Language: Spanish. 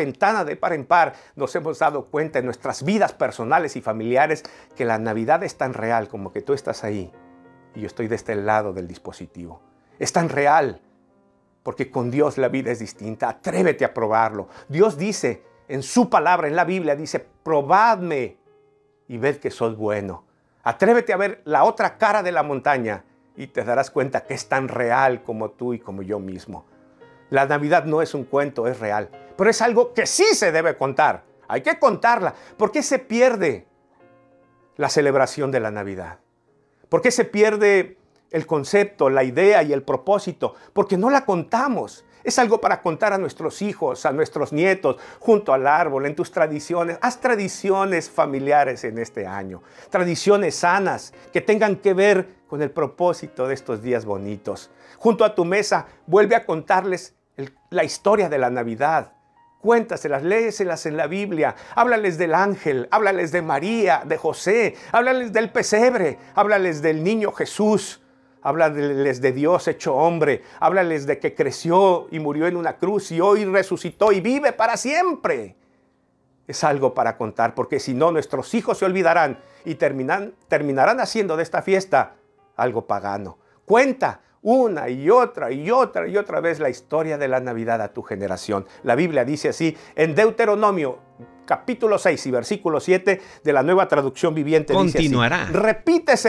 ventana de par en par nos hemos dado cuenta en nuestras vidas personales y familiares que la Navidad es tan real como que tú estás ahí y yo estoy de este lado del dispositivo. Es tan real porque con Dios la vida es distinta. Atrévete a probarlo. Dios dice en su palabra, en la Biblia, dice, probadme y ved que soy bueno. Atrévete a ver la otra cara de la montaña y te darás cuenta que es tan real como tú y como yo mismo. La Navidad no es un cuento, es real, pero es algo que sí se debe contar. Hay que contarla. ¿Por qué se pierde la celebración de la Navidad? ¿Por qué se pierde el concepto, la idea y el propósito? Porque no la contamos. Es algo para contar a nuestros hijos, a nuestros nietos, junto al árbol, en tus tradiciones. Haz tradiciones familiares en este año. Tradiciones sanas que tengan que ver con el propósito de estos días bonitos. Junto a tu mesa, vuelve a contarles la historia de la Navidad. Cuéntaselas, léeselas en la Biblia. Háblales del ángel, háblales de María, de José, háblales del pesebre, háblales del niño Jesús. Háblales de Dios hecho hombre. Háblales de que creció y murió en una cruz y hoy resucitó y vive para siempre. Es algo para contar, porque si no, nuestros hijos se olvidarán y terminan, terminarán haciendo de esta fiesta algo pagano. Cuenta una y otra y otra y otra vez la historia de la Navidad a tu generación. La Biblia dice así en Deuteronomio capítulo 6 y versículo 7 de la nueva traducción viviente. Continuará. Dice así, Repítese.